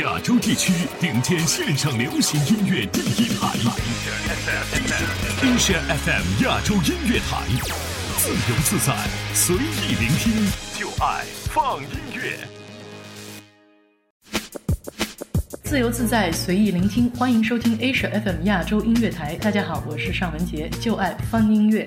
亚洲地区顶尖线上流行音乐第一台，Asia FM 亚洲音乐台，自由自在，随意聆听，就爱放音乐。自由自在，随意聆听，欢迎收听 Asia FM 亚洲音乐台。大家好，我是尚雯婕，就爱放音乐。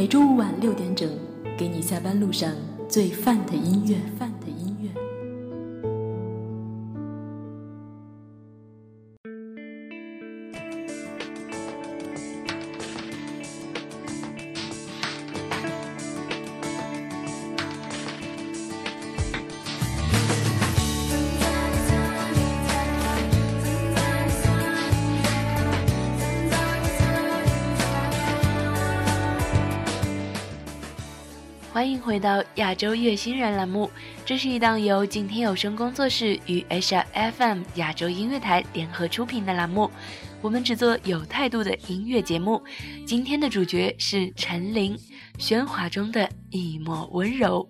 每周五晚六点整，给你下班路上最范的音乐。范的音乐。到亚洲乐星人栏目，这是一档由景天有声工作室与 HR FM 亚洲音乐台联合出品的栏目。我们只做有态度的音乐节目。今天的主角是陈琳，喧哗中的一抹温柔。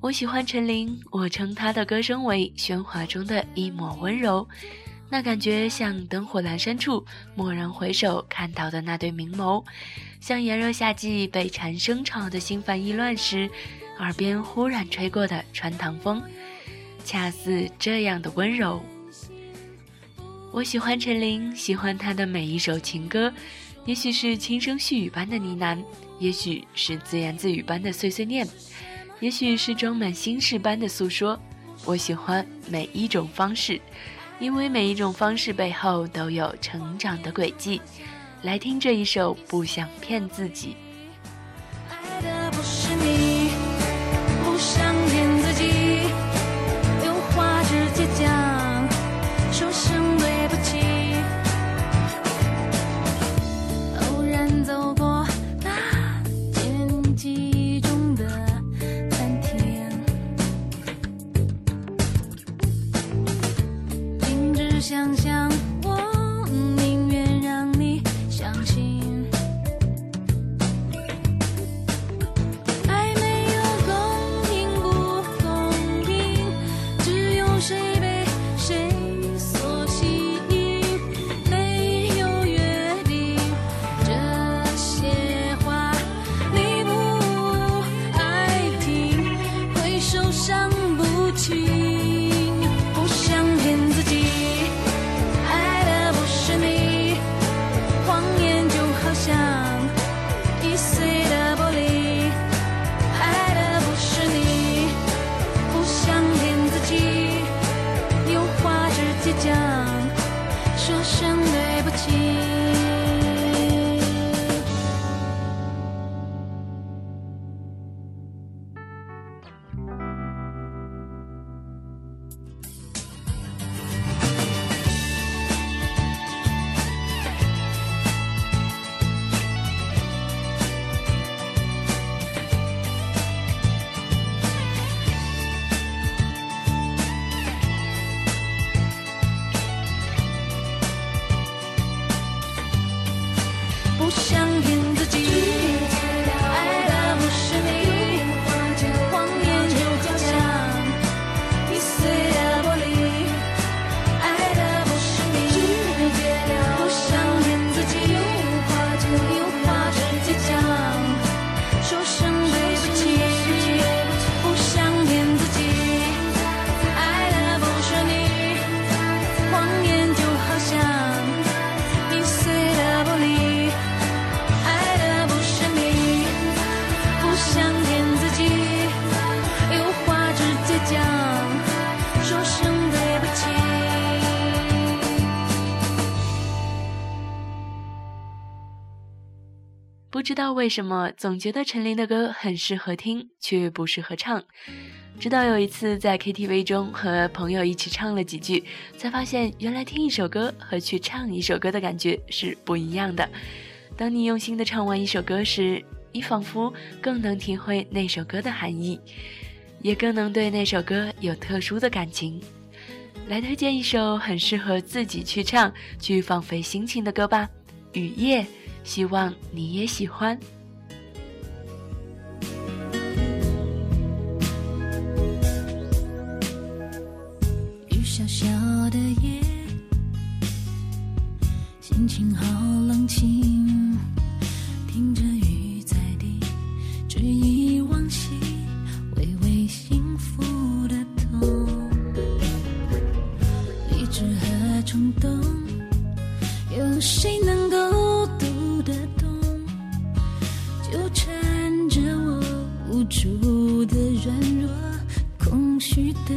我喜欢陈琳，我称她的歌声为喧哗中的一抹温柔。那感觉像灯火阑珊处，蓦然回首看到的那对明眸，像炎热夏季被蝉声吵得心烦意乱时，耳边忽然吹过的穿堂风，恰似这样的温柔。我喜欢陈琳，喜欢她的每一首情歌，也许是轻声细语般的呢喃，也许是自言自语般的碎碎念，也许是装满心事般的诉说。我喜欢每一种方式。因为每一种方式背后都有成长的轨迹，来听这一首《不想骗自己》。爱的不是想。为什么总觉得陈琳的歌很适合听，却不适合唱。直到有一次在 KTV 中和朋友一起唱了几句，才发现原来听一首歌和去唱一首歌的感觉是不一样的。当你用心的唱完一首歌时，你仿佛更能体会那首歌的含义，也更能对那首歌有特殊的感情。来推荐一首很适合自己去唱、去放飞心情的歌吧，《雨夜》，希望你也喜欢。雨小小的夜，心情好冷清，软弱，空虚的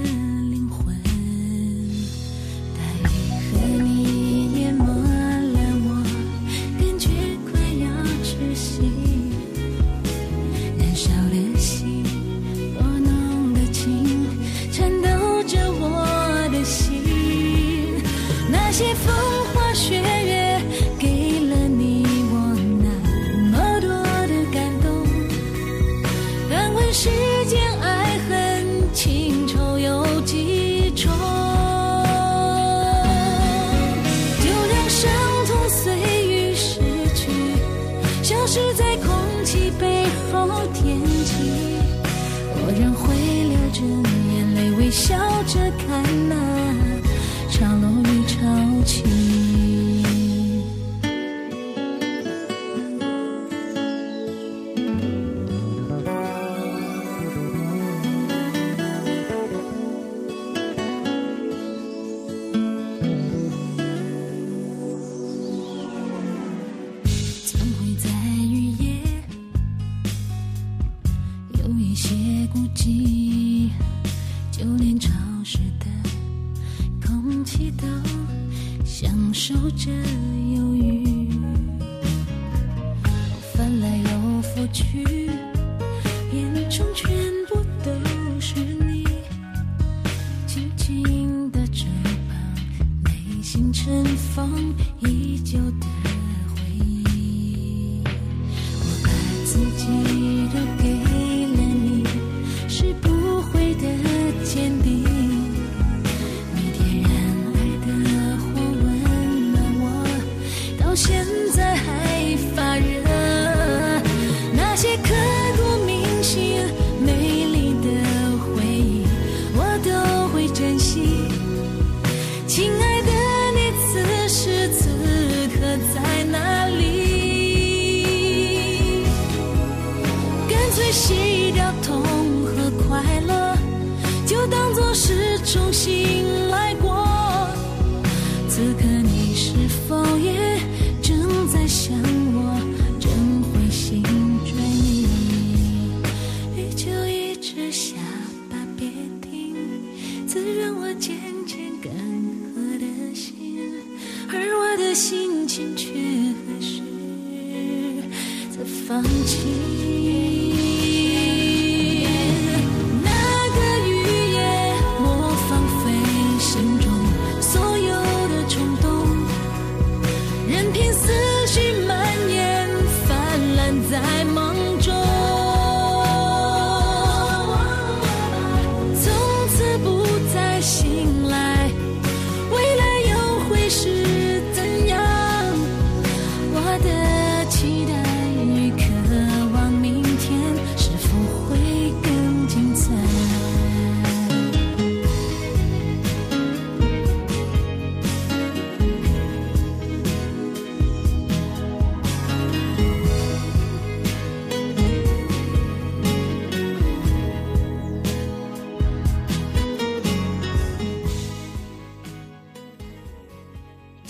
放弃？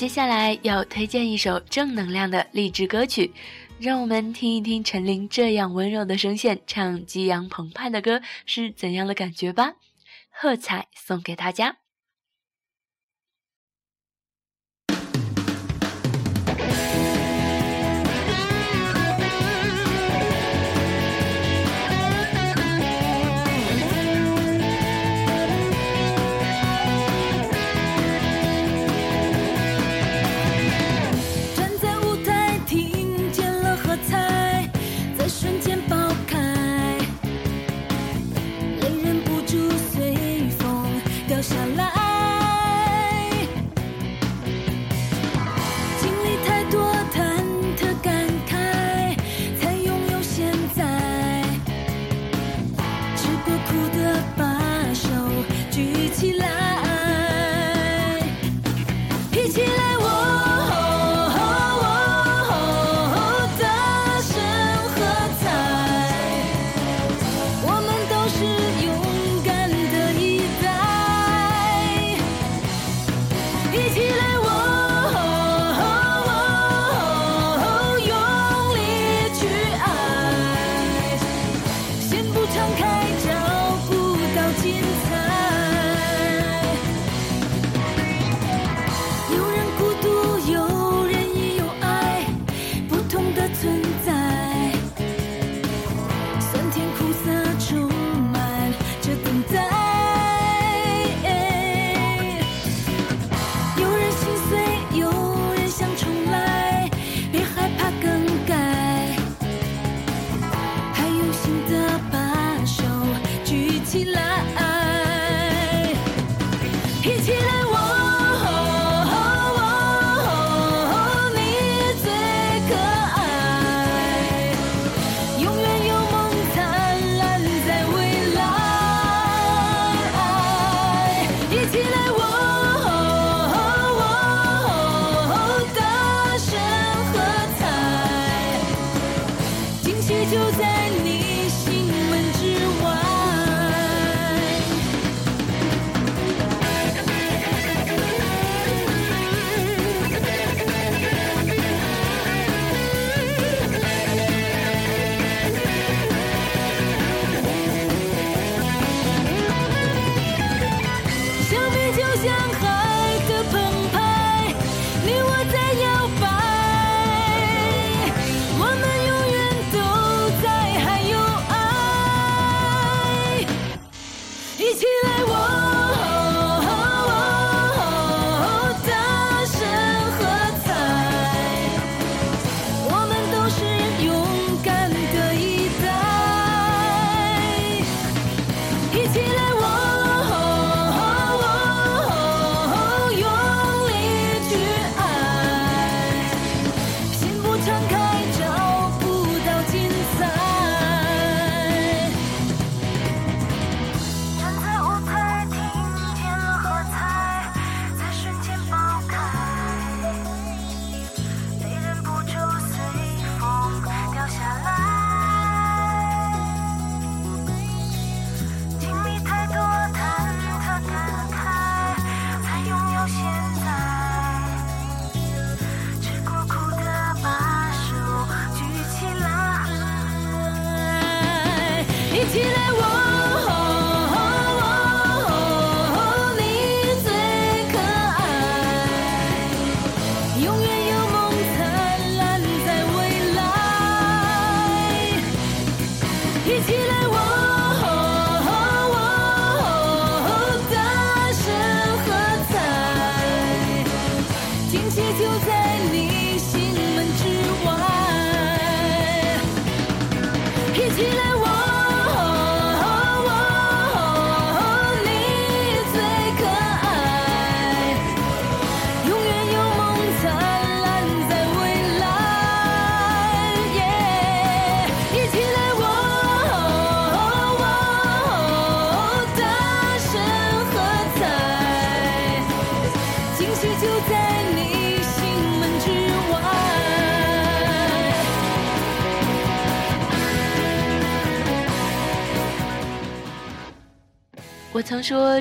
接下来要推荐一首正能量的励志歌曲，让我们听一听陈琳这样温柔的声线唱激昂澎湃的歌是怎样的感觉吧。喝彩送给大家。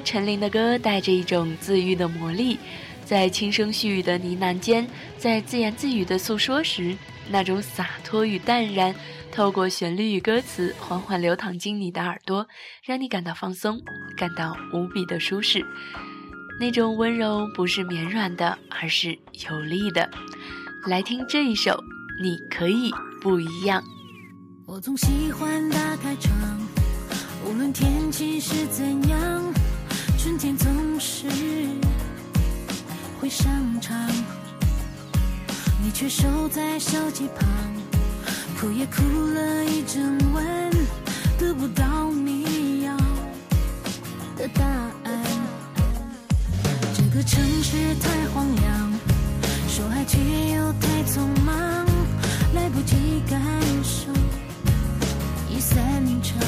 陈琳的歌带着一种自愈的魔力，在轻声细语的呢喃间，在自言自语的诉说时，那种洒脱与淡然，透过旋律与歌词缓缓流淌进你的耳朵，让你感到放松，感到无比的舒适。那种温柔不是绵软的，而是有力的。来听这一首《你可以不一样》。我总喜欢打开窗，无论天气是怎样，春天总是会上场。你却守在手机旁，哭也哭了一整晚，得不到你要的答案。这个城市太荒凉，说爱却又太匆忙，来不及感受。已散场，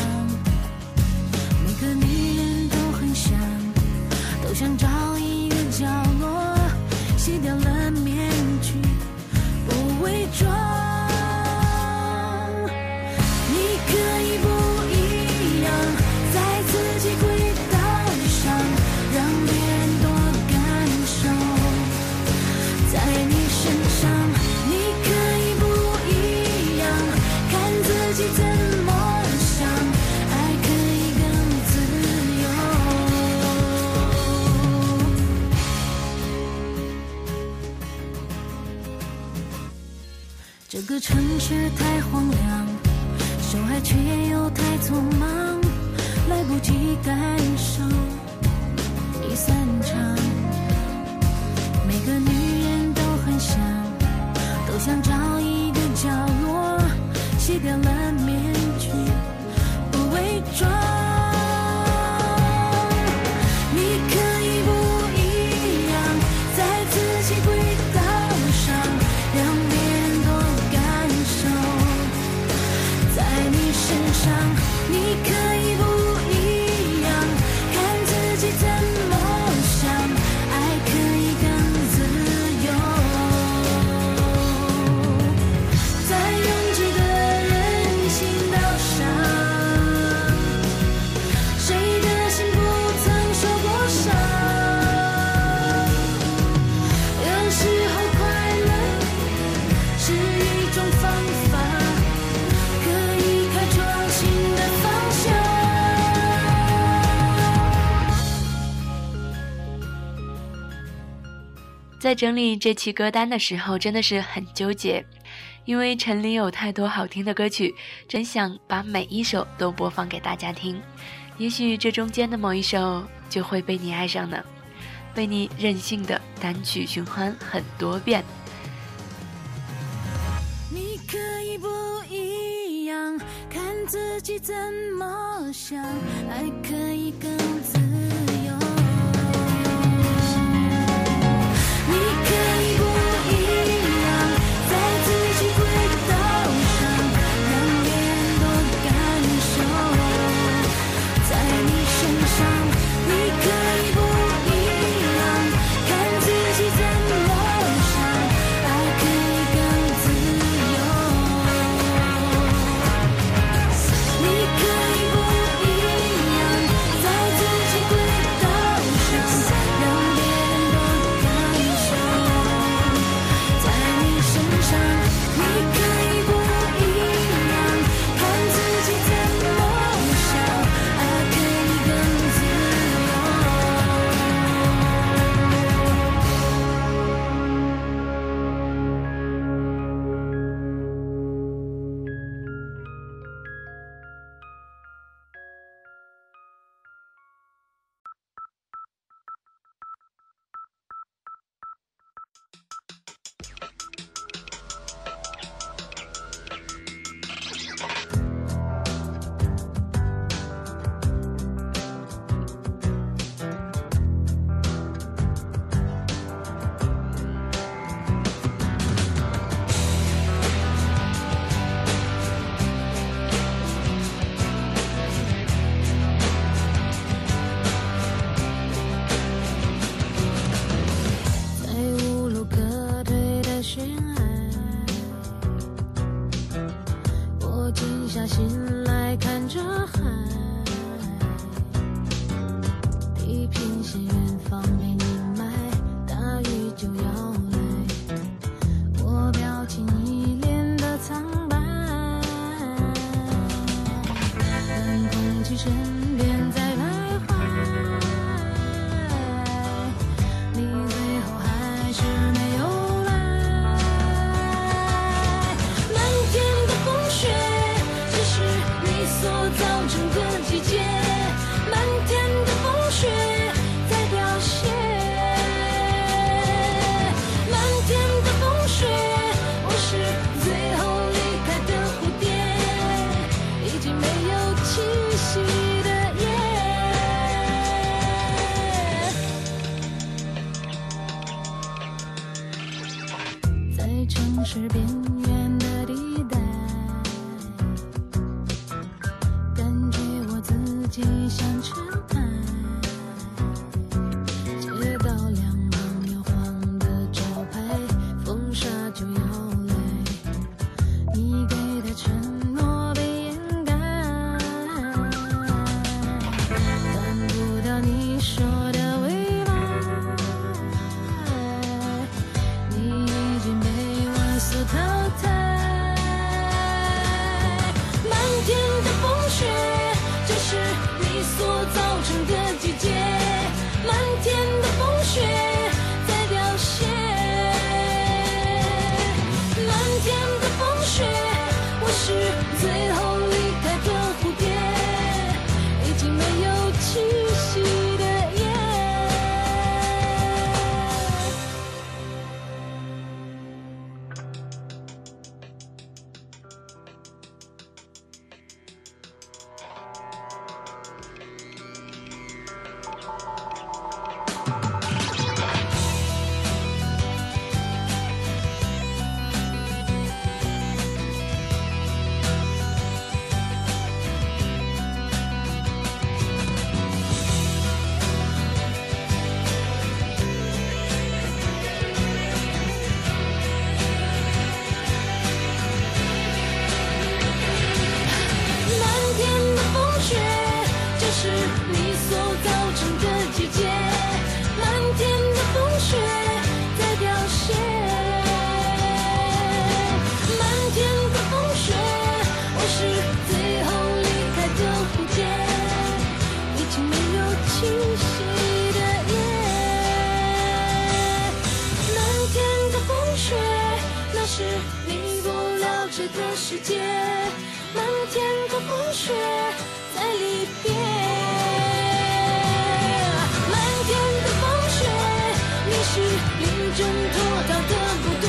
这城市太荒凉，说爱却又太匆忙，来不及感受在整理这期歌单的时候，真的是很纠结，因为陈琳有太多好听的歌曲，真想把每一首都播放给大家听。也许这中间的某一首就会被你爱上呢，被你任性的单曲循环很多遍。你可以不一样，看自己怎么想，爱可以更自了解的世界。漫天的风雪在离别。漫天的风雪，你是临阵脱逃的部队，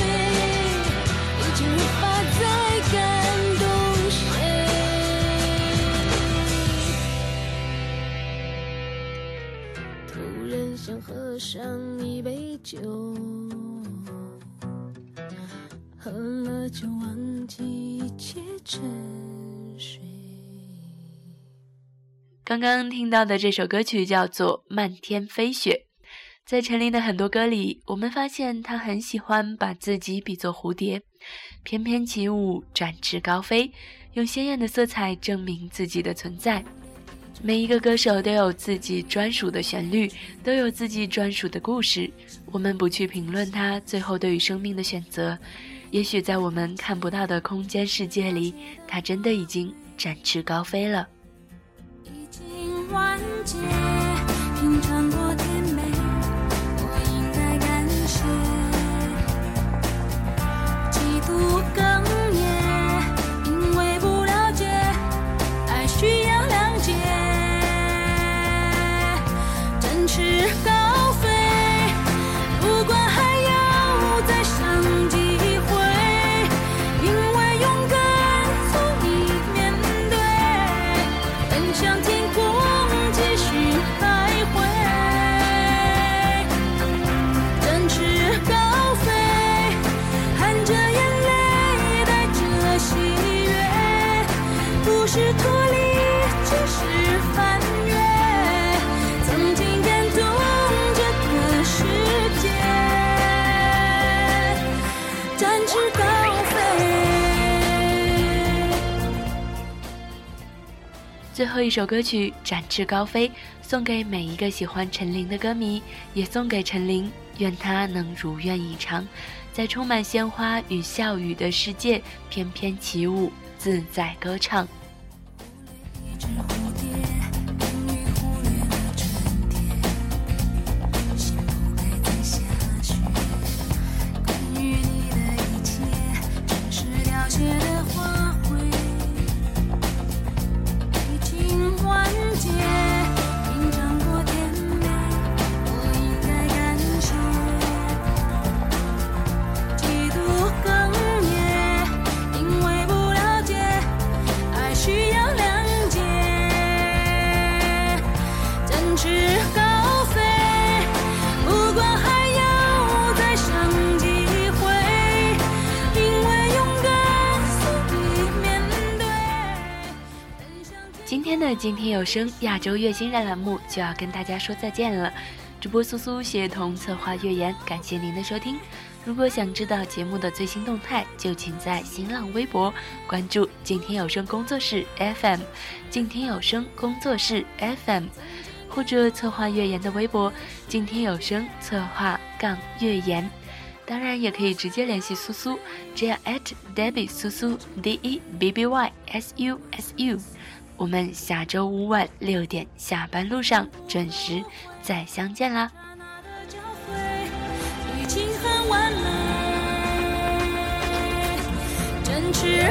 已经无法再感动谁。突然想喝上一杯酒，喝了就忘记一切沉睡。刚刚听到的这首歌曲叫做《漫天飞雪》。在陈琳的很多歌里，我们发现她很喜欢把自己比作蝴蝶，翩翩起舞，展翅高飞，用鲜艳的色彩证明自己的存在。每一个歌手都有自己专属的旋律，都有自己专属的故事。我们不去评论他最后对于生命的选择，也许在我们看不到的空间世界里，它真的已经展翅高飞了。已经完结，最后一首歌曲《展翅高飞》，送给每一个喜欢陈琳的歌迷，也送给陈琳，愿她能如愿以偿，在充满鲜花与笑语的世界翩翩起舞，自在歌唱。今天有声亚洲月星人栏目就要跟大家说再见了。主播苏苏协同策划月言，感谢您的收听。如果想知道节目的最新动态，就请在新浪微博关注“静天有声工作室 FM”，静天有声工作室 FM，或者策划月言的微博“静天有声策划杠月言”。当然，也可以直接联系苏苏，只要 at Debbie 苏苏 D E B B Y S U S U。我们下周五晚六点下班路上准时再相见啦！的交汇已经很完美，展翅